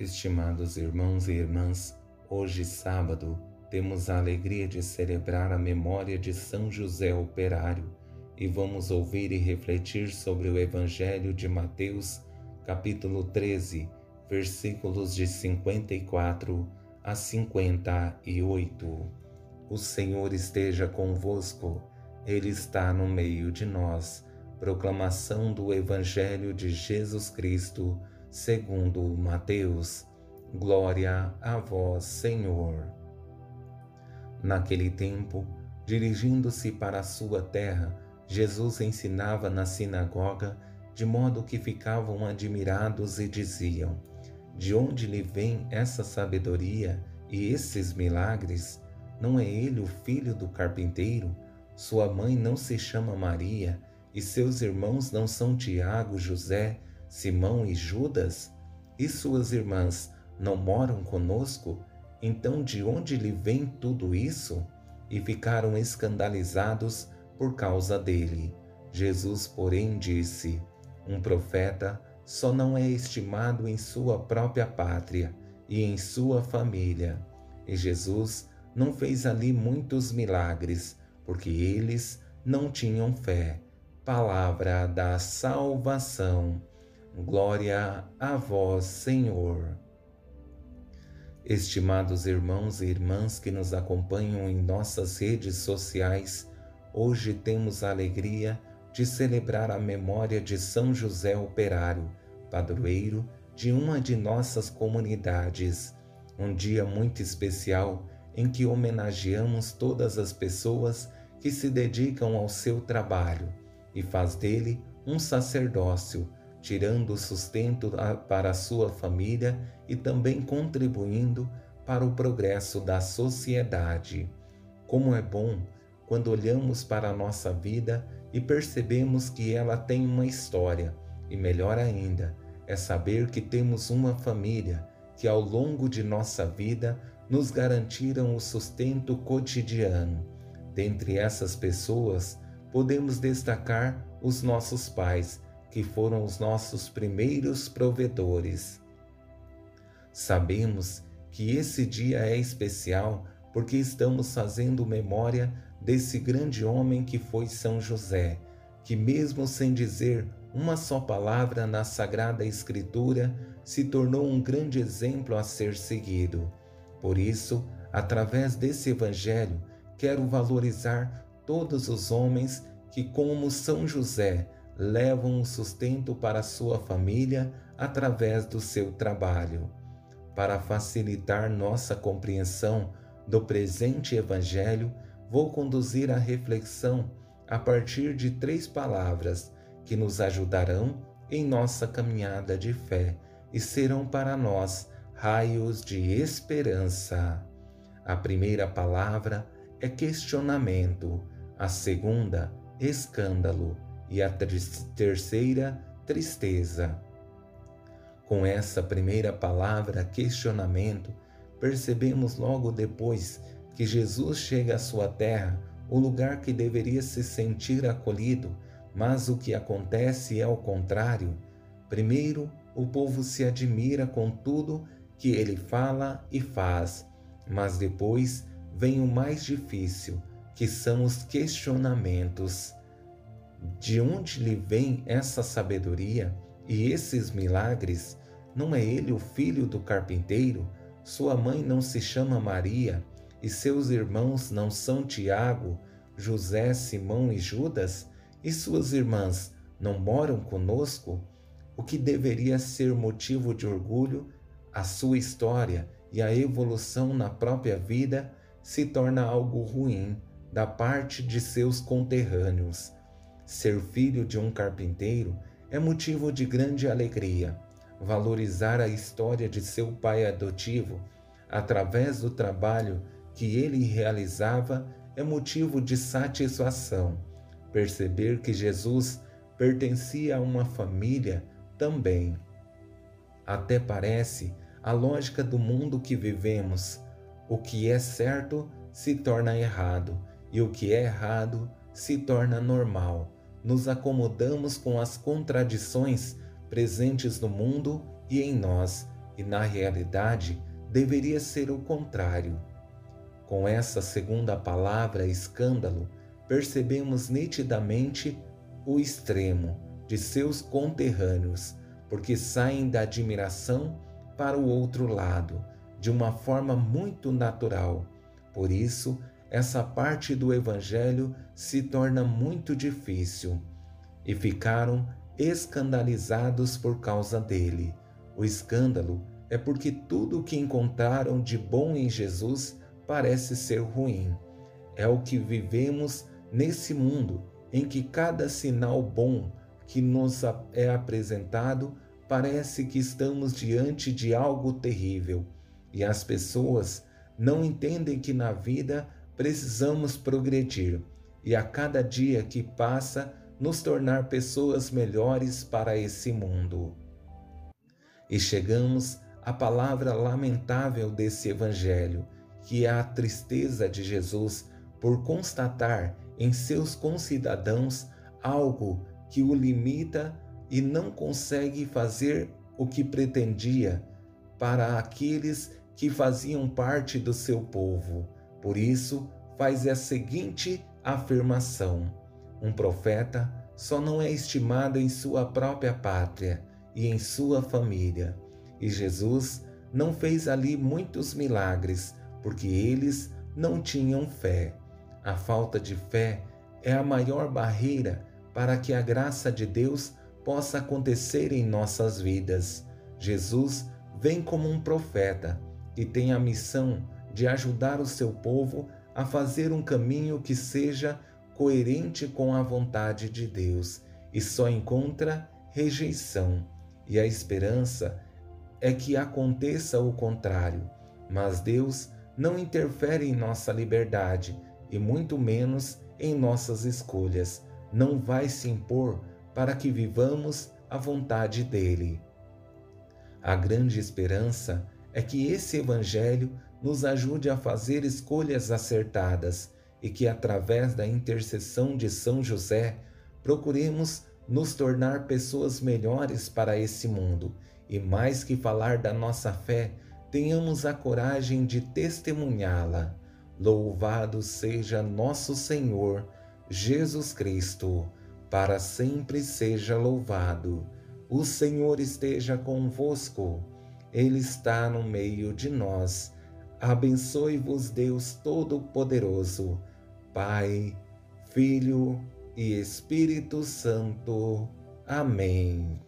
Estimados irmãos e irmãs, hoje sábado temos a alegria de celebrar a memória de São José Operário e vamos ouvir e refletir sobre o Evangelho de Mateus, capítulo 13, versículos de 54 a 58. O Senhor esteja convosco, Ele está no meio de nós. Proclamação do Evangelho de Jesus Cristo segundo Mateus. Glória a vós, Senhor. Naquele tempo, dirigindo-se para a sua terra, Jesus ensinava na sinagoga, de modo que ficavam admirados e diziam: De onde lhe vem essa sabedoria e esses milagres? Não é ele o filho do carpinteiro? Sua mãe não se chama Maria, e seus irmãos não são Tiago, José, Simão e Judas? E suas irmãs não moram conosco? Então de onde lhe vem tudo isso? E ficaram escandalizados por causa dele. Jesus, porém, disse: Um profeta só não é estimado em sua própria pátria e em sua família. E Jesus não fez ali muitos milagres, porque eles não tinham fé. Palavra da salvação. Glória a vós, Senhor. Estimados irmãos e irmãs que nos acompanham em nossas redes sociais, hoje temos a alegria de celebrar a memória de São José Operário, padroeiro de uma de nossas comunidades. Um dia muito especial em que homenageamos todas as pessoas que se dedicam ao seu trabalho e faz dele um sacerdócio tirando o sustento para a sua família e também contribuindo para o progresso da sociedade. Como é bom quando olhamos para a nossa vida e percebemos que ela tem uma história, e melhor ainda, é saber que temos uma família que ao longo de nossa vida nos garantiram o sustento cotidiano. Dentre essas pessoas, podemos destacar os nossos pais, que foram os nossos primeiros provedores. Sabemos que esse dia é especial porque estamos fazendo memória desse grande homem que foi São José, que, mesmo sem dizer uma só palavra na Sagrada Escritura, se tornou um grande exemplo a ser seguido. Por isso, através desse Evangelho, quero valorizar todos os homens que, como São José, levam o sustento para sua família através do seu trabalho. Para facilitar nossa compreensão do presente Evangelho, vou conduzir a reflexão a partir de três palavras que nos ajudarão em nossa caminhada de fé e serão para nós raios de esperança. A primeira palavra é questionamento, a segunda, escândalo e a terceira, tristeza. Com essa primeira palavra, questionamento, percebemos logo depois que Jesus chega à sua terra, o lugar que deveria se sentir acolhido, mas o que acontece é o contrário. Primeiro, o povo se admira com tudo que ele fala e faz, mas depois vem o mais difícil, que são os questionamentos. De onde lhe vem essa sabedoria e esses milagres? Não é ele o filho do carpinteiro? Sua mãe não se chama Maria e seus irmãos não são Tiago, José, Simão e Judas? E suas irmãs não moram conosco? O que deveria ser motivo de orgulho, a sua história e a evolução na própria vida se torna algo ruim da parte de seus conterrâneos. Ser filho de um carpinteiro é motivo de grande alegria. Valorizar a história de seu pai adotivo através do trabalho que ele realizava é motivo de satisfação. Perceber que Jesus pertencia a uma família também. Até parece a lógica do mundo que vivemos. O que é certo se torna errado e o que é errado se torna normal nos acomodamos com as contradições presentes no mundo e em nós, e na realidade deveria ser o contrário. Com essa segunda palavra, escândalo, percebemos nitidamente o extremo de seus conterrâneos, porque saem da admiração para o outro lado, de uma forma muito natural. Por isso, essa parte do Evangelho se torna muito difícil e ficaram escandalizados por causa dele. O escândalo é porque tudo o que encontraram de bom em Jesus parece ser ruim. É o que vivemos nesse mundo em que cada sinal bom que nos é apresentado parece que estamos diante de algo terrível e as pessoas não entendem que na vida precisamos progredir e a cada dia que passa nos tornar pessoas melhores para esse mundo. E chegamos à palavra lamentável desse Evangelho, que é a tristeza de Jesus por constatar em seus concidadãos algo que o limita e não consegue fazer o que pretendia para aqueles que faziam parte do seu povo. Por isso, faz a seguinte afirmação: um profeta só não é estimado em sua própria pátria e em sua família. E Jesus não fez ali muitos milagres, porque eles não tinham fé. A falta de fé é a maior barreira para que a graça de Deus possa acontecer em nossas vidas. Jesus vem como um profeta e tem a missão de ajudar o seu povo a fazer um caminho que seja coerente com a vontade de Deus e só encontra rejeição. E a esperança é que aconteça o contrário, mas Deus não interfere em nossa liberdade e muito menos em nossas escolhas. Não vai se impor para que vivamos a vontade dele. A grande esperança é que esse Evangelho nos ajude a fazer escolhas acertadas e que, através da intercessão de São José, procuremos nos tornar pessoas melhores para esse mundo e, mais que falar da nossa fé, tenhamos a coragem de testemunhá-la. Louvado seja nosso Senhor Jesus Cristo, para sempre seja louvado. O Senhor esteja convosco, Ele está no meio de nós. Abençoe-vos, Deus Todo-Poderoso, Pai, Filho e Espírito Santo. Amém.